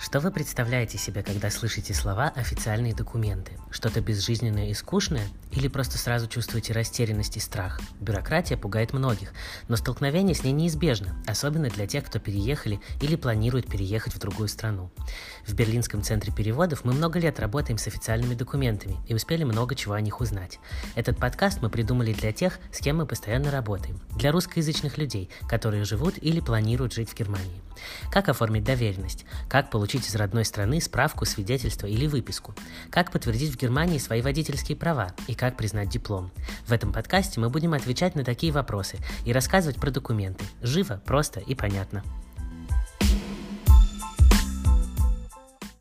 Что вы представляете себе, когда слышите слова «официальные документы»? Что-то безжизненное и скучное? Или просто сразу чувствуете растерянность и страх? Бюрократия пугает многих, но столкновение с ней неизбежно, особенно для тех, кто переехали или планирует переехать в другую страну. В Берлинском центре переводов мы много лет работаем с официальными документами и успели много чего о них узнать. Этот подкаст мы придумали для тех, с кем мы постоянно работаем, для русскоязычных людей, которые живут или планируют жить в Германии. Как оформить доверенность? Как получить из родной страны справку, свидетельство или выписку? Как подтвердить в Германии свои водительские права? И как признать диплом? В этом подкасте мы будем отвечать на такие вопросы и рассказывать про документы. Живо, просто и понятно.